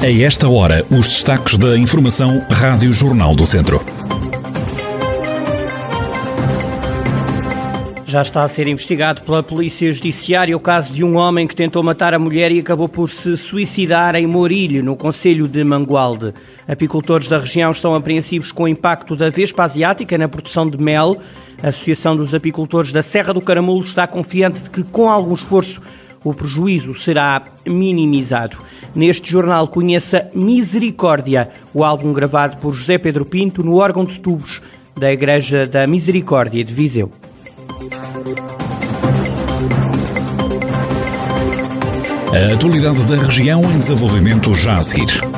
A esta hora, os destaques da Informação Rádio Jornal do Centro. Já está a ser investigado pela Polícia Judiciária o caso de um homem que tentou matar a mulher e acabou por se suicidar em Morilho, no Conselho de Mangualde. Apicultores da região estão apreensivos com o impacto da Vespa Asiática na produção de mel. A Associação dos Apicultores da Serra do Caramulo está confiante de que, com algum esforço, o prejuízo será minimizado. Neste jornal conheça Misericórdia, o álbum gravado por José Pedro Pinto no órgão de tubos da Igreja da Misericórdia de Viseu. A atualidade da região em desenvolvimento já a seguir.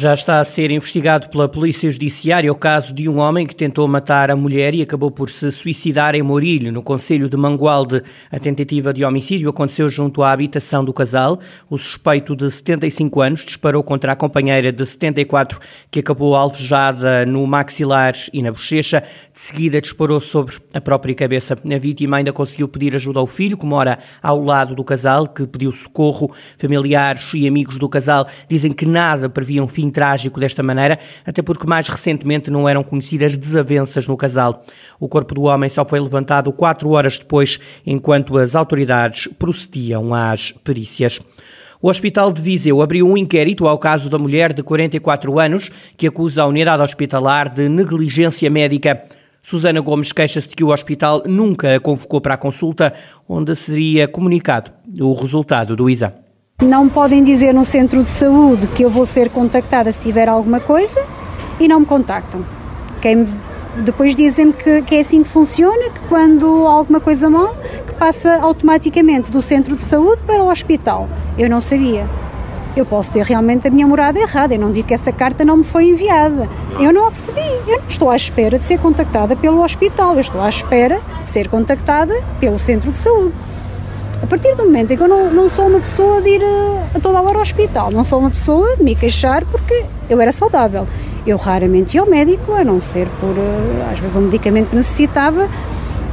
Já está a ser investigado pela Polícia Judiciária o caso de um homem que tentou matar a mulher e acabou por se suicidar em Morilho, no Conselho de Mangualde. A tentativa de homicídio aconteceu junto à habitação do casal. O suspeito de 75 anos disparou contra a companheira de 74, que acabou alvejada no maxilar e na bochecha. De seguida disparou sobre a própria cabeça. A vítima ainda conseguiu pedir ajuda ao filho, que mora ao lado do casal, que pediu socorro. Familiares e amigos do casal dizem que nada previam fim trágico desta maneira, até porque mais recentemente não eram conhecidas desavenças no casal. O corpo do homem só foi levantado quatro horas depois, enquanto as autoridades procediam às perícias. O Hospital de Viseu abriu um inquérito ao caso da mulher de 44 anos que acusa a unidade hospitalar de negligência médica. Susana Gomes queixa-se de que o hospital nunca a convocou para a consulta, onde seria comunicado o resultado do exame. Não podem dizer no centro de saúde que eu vou ser contactada se tiver alguma coisa e não me contactam. Quem depois dizem-me que, que, é assim que funciona, que quando alguma coisa mal, que passa automaticamente do centro de saúde para o hospital. Eu não sabia. Eu posso ter realmente a minha morada errada, eu não digo que essa carta não me foi enviada. Eu não a recebi, eu não estou à espera de ser contactada pelo hospital, eu estou à espera de ser contactada pelo centro de saúde. A partir do momento em que eu não, não sou uma pessoa de ir a, a toda a hora ao hospital, não sou uma pessoa de me queixar porque eu era saudável. Eu raramente ia ao médico, a não ser por, eh, às vezes, um medicamento que necessitava,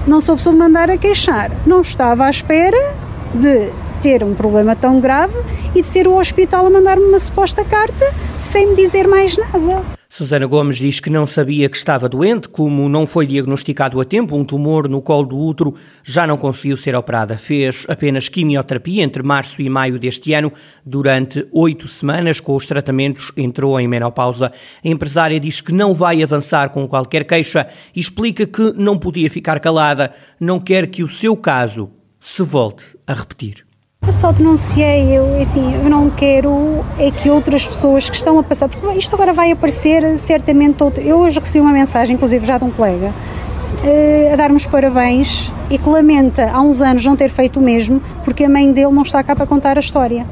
não sou pessoa de mandar a queixar. Não estava à espera de ter um problema tão grave e de ser o hospital a mandar-me uma suposta carta sem me dizer mais nada. Susana Gomes diz que não sabia que estava doente, como não foi diagnosticado a tempo um tumor no colo do útero, já não conseguiu ser operada. Fez apenas quimioterapia entre março e maio deste ano, durante oito semanas, com os tratamentos entrou em menopausa. A empresária diz que não vai avançar com qualquer queixa e explica que não podia ficar calada, não quer que o seu caso se volte a repetir. Só denunciei, eu, assim, eu não quero é que outras pessoas que estão a passar, porque isto agora vai aparecer certamente outro. Eu hoje recebi uma mensagem, inclusive já de um colega, uh, a dar-me os parabéns e que lamenta há uns anos não ter feito o mesmo porque a mãe dele não está cá para contar a história.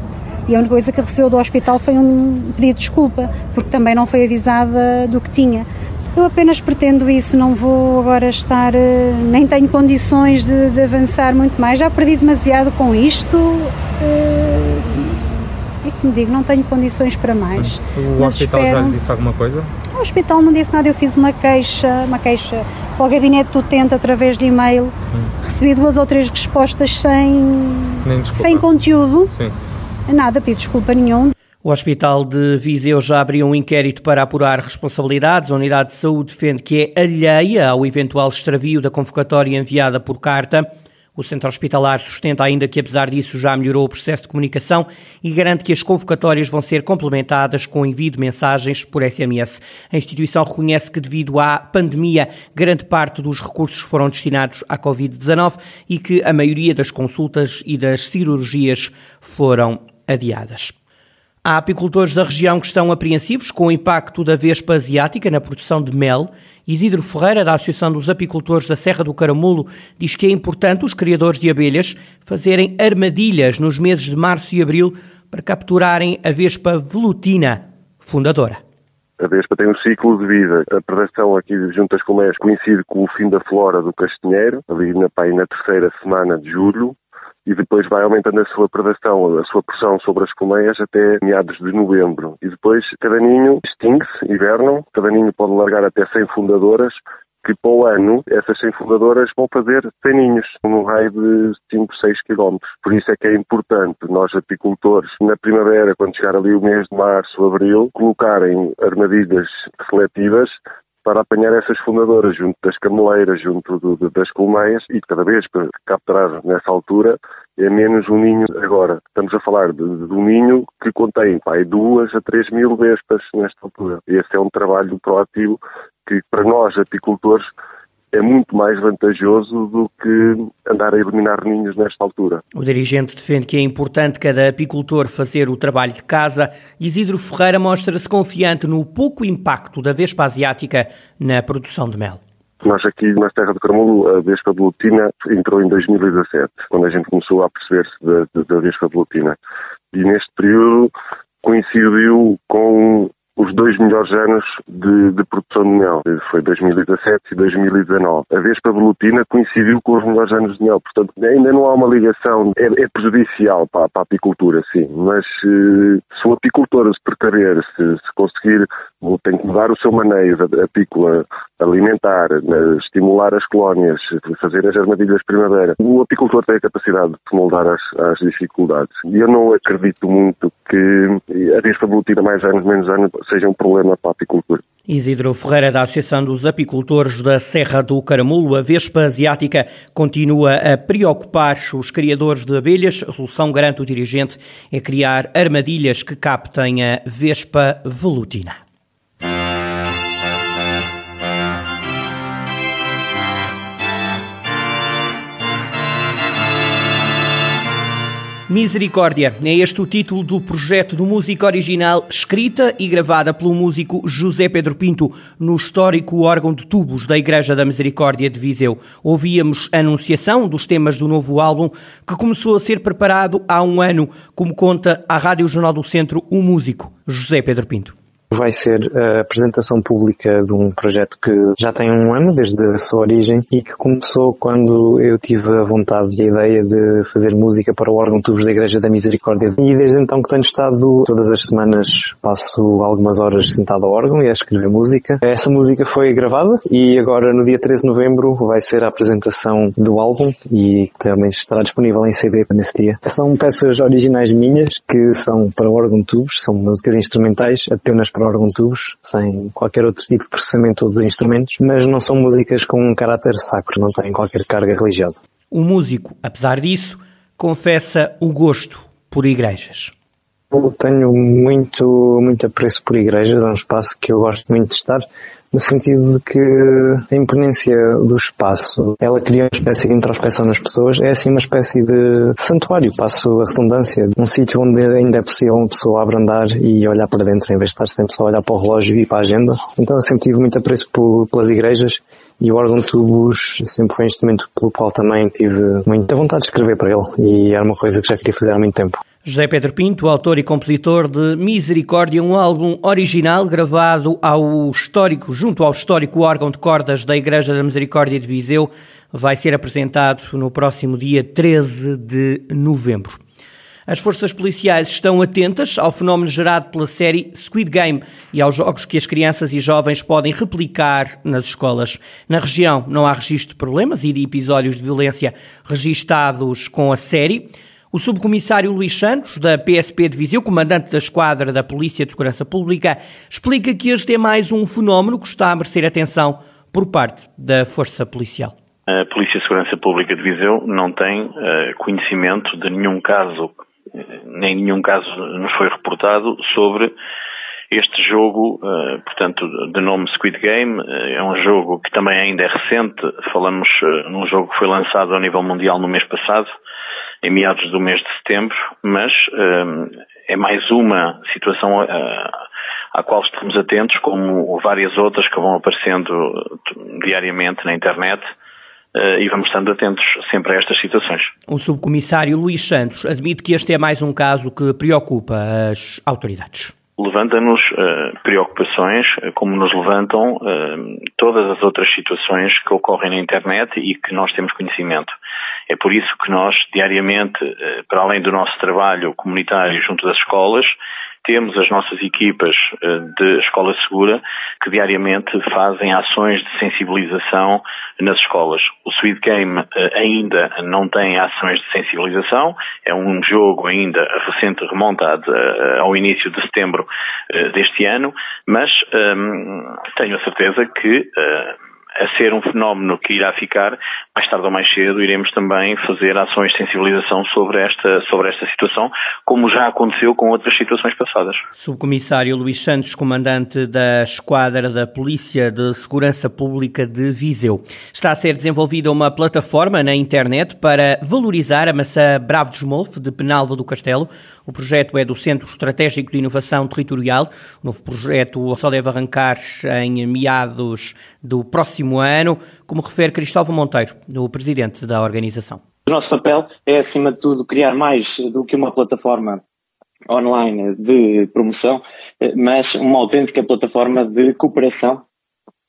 E a única coisa que recebeu do hospital foi um pedido de desculpa, porque também não foi avisada do que tinha. Eu apenas pretendo isso, não vou agora estar, eh, nem tenho condições de, de avançar muito mais. Já perdi demasiado com isto. Eh, é que me digo, não tenho condições para mais. O Mas hospital espero... já lhe disse alguma coisa? O hospital não disse nada, eu fiz uma queixa, uma queixa para o gabinete do utente através de e-mail. Hum. Recebi duas ou três respostas sem, sem conteúdo. Sim. Nada, pedi desculpa nenhum. O Hospital de Viseu já abriu um inquérito para apurar responsabilidades. A Unidade de Saúde defende que é alheia ao eventual extravio da convocatória enviada por carta. O Centro Hospitalar sustenta ainda que, apesar disso, já melhorou o processo de comunicação e garante que as convocatórias vão ser complementadas com envio de mensagens por SMS. A instituição reconhece que, devido à pandemia, grande parte dos recursos foram destinados à Covid-19 e que a maioria das consultas e das cirurgias foram adiadas. Há apicultores da região que estão apreensivos com o impacto da vespa asiática na produção de mel. Isidro Ferreira, da Associação dos Apicultores da Serra do Caramulo, diz que é importante os criadores de abelhas fazerem armadilhas nos meses de março e abril para capturarem a vespa velutina, fundadora. A vespa tem um ciclo de vida. A predação aqui de juntas comércio coincide com o fim da flora do castinheiro, ali na, na terceira semana de julho, e depois vai aumentando a sua predação, a sua pressão sobre as colmeias até meados de novembro. E depois cada ninho extingue-se, hibernam, cada ninho pode largar até 100 fundadoras, que para o ano essas 100 fundadoras vão fazer 100 ninhos, num raio de 5, 6 quilómetros. Por isso é que é importante nós apicultores, na primavera, quando chegar ali o mês de março, abril, colocarem armadilhas seletivas para apanhar essas fundadoras junto das cameleiras, junto do, das colmeias e cada vez para capturar nessa altura é menos um ninho agora. Estamos a falar de, de um ninho que contém pai, duas a três mil vespas nesta altura. Esse é um trabalho proativo que para nós apicultores é muito mais vantajoso do que andar a eliminar ninhos nesta altura. O dirigente defende que é importante cada apicultor fazer o trabalho de casa. Isidro Ferreira mostra-se confiante no pouco impacto da vespa asiática na produção de mel. Nós aqui na Terra do Carmulo, a Vespa de Lutina entrou em 2017, quando a gente começou a perceber-se da, da Vespa de Lutina. E neste período coincidiu com os dois melhores anos de, de, produção de mel. Foi 2017 e 2019. A Vespa velutina coincidiu com os melhores anos de mel. Portanto, ainda não há uma ligação. É, é prejudicial para, para, a apicultura, sim. Mas se, se o apicultor se precaver, se, se conseguir, tem que mudar o seu maneio da apícola, alimentar, né, estimular as colónias, fazer as armadilhas de primavera. O apicultor tem a capacidade de moldar as, as dificuldades. E eu não acredito muito que a Vespa velutina mais anos, menos anos, seja um problema para a apicultura. Isidro Ferreira, da Associação dos Apicultores da Serra do Caramulo, a Vespa Asiática continua a preocupar os criadores de abelhas. A solução, garante o dirigente, é criar armadilhas que captem a Vespa velutina. Misericórdia é este o título do projeto do música original, escrita e gravada pelo músico José Pedro Pinto no histórico órgão de tubos da Igreja da Misericórdia de Viseu. Ouvíamos a anunciação dos temas do novo álbum que começou a ser preparado há um ano, como conta à Rádio Jornal do Centro o músico José Pedro Pinto vai ser a apresentação pública de um projeto que já tem um ano desde a sua origem e que começou quando eu tive a vontade e a ideia de fazer música para o órgão Tubos da Igreja da Misericórdia. E desde então que tenho estado todas as semanas passo algumas horas sentado ao órgão e a escrever música. Essa música foi gravada e agora no dia 13 de novembro vai ser a apresentação do álbum e também estará disponível em CD nesse dia. São peças originais minhas que são para o órgão Tubos, são músicas instrumentais apenas para órgão tubos, sem qualquer outro tipo de processamento de instrumentos, mas não são músicas com um caráter sacro, não têm qualquer carga religiosa. O músico, apesar disso, confessa o gosto por igrejas. Eu tenho muito, muito apreço por igrejas, é um espaço que eu gosto muito de estar no sentido de que a imponência do espaço, ela cria uma espécie de introspeção nas pessoas, é assim uma espécie de santuário, passo a redundância, um sítio onde ainda é possível uma pessoa abrandar e olhar para dentro em vez de estar sempre só a olhar para o relógio e para a agenda. Então eu sempre tive muito apreço por, pelas igrejas e o órgão de tubos sempre foi um instrumento pelo qual também tive muita vontade de escrever para ele e era uma coisa que já queria fazer há muito tempo. José Pedro Pinto, autor e compositor de Misericórdia, um álbum original gravado ao histórico, junto ao histórico órgão de cordas da Igreja da Misericórdia de Viseu, vai ser apresentado no próximo dia 13 de novembro. As forças policiais estão atentas ao fenómeno gerado pela série Squid Game e aos jogos que as crianças e jovens podem replicar nas escolas. Na região não há registro de problemas e de episódios de violência registados com a série. O subcomissário Luís Santos, da PSP de Viseu, comandante da esquadra da Polícia de Segurança Pública, explica que este é mais um fenómeno que está a merecer atenção por parte da Força Policial. A Polícia de Segurança Pública de Viseu não tem uh, conhecimento de nenhum caso, nem nenhum caso nos foi reportado sobre este jogo, uh, portanto, de nome Squid Game, uh, é um jogo que também ainda é recente. Falamos num jogo que foi lançado ao nível mundial no mês passado em meados do mês de setembro, mas um, é mais uma situação uh, à qual estamos atentos, como várias outras que vão aparecendo diariamente na internet. Uh, e vamos estando atentos sempre a estas situações. O subcomissário Luís Santos admite que este é mais um caso que preocupa as autoridades levanta-nos uh, preocupações, como nos levantam uh, todas as outras situações que ocorrem na internet e que nós temos conhecimento. É por isso que nós, diariamente, eh, para além do nosso trabalho comunitário junto das escolas, temos as nossas equipas eh, de Escola Segura que diariamente fazem ações de sensibilização nas escolas. O Sweet Game eh, ainda não tem ações de sensibilização, é um jogo ainda recente, remontado ao início de setembro deste ano, mas ehm, tenho a certeza que a ser um fenómeno que irá ficar, mais tarde ou mais cedo iremos também fazer ações de sensibilização sobre esta, sobre esta situação, como já aconteceu com outras situações passadas. Subcomissário Luís Santos, comandante da Esquadra da Polícia de Segurança Pública de Viseu. Está a ser desenvolvida uma plataforma na internet para valorizar a maçã Bravo de Esmolfe de Penalva do Castelo. O projeto é do Centro Estratégico de Inovação Territorial. O novo projeto só deve arrancar em meados do próximo próximo ano, como refere Cristóvão Monteiro, o presidente da organização. O nosso papel é, acima de tudo, criar mais do que uma plataforma online de promoção, mas uma autêntica plataforma de cooperação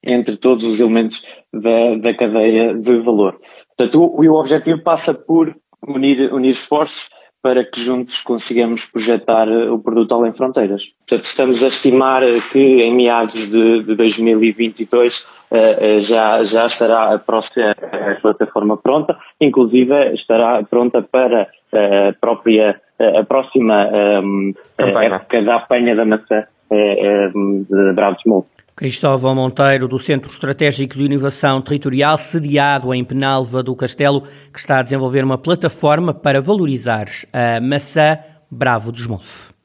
entre todos os elementos da, da cadeia de valor. Portanto, o, o objetivo passa por unir, unir esforços para que juntos consigamos projetar o produto além fronteiras. Portanto, estamos a estimar que em meados de, de 2022 eh, eh, já, já estará a, próxima, a plataforma pronta, inclusive estará pronta para eh, a própria a próxima um, época da apanha da maçã de Bravos. Cristóvão Monteiro, do Centro Estratégico de Inovação Territorial, sediado em Penalva do Castelo, que está a desenvolver uma plataforma para valorizar a maçã Bravo dos Molfe.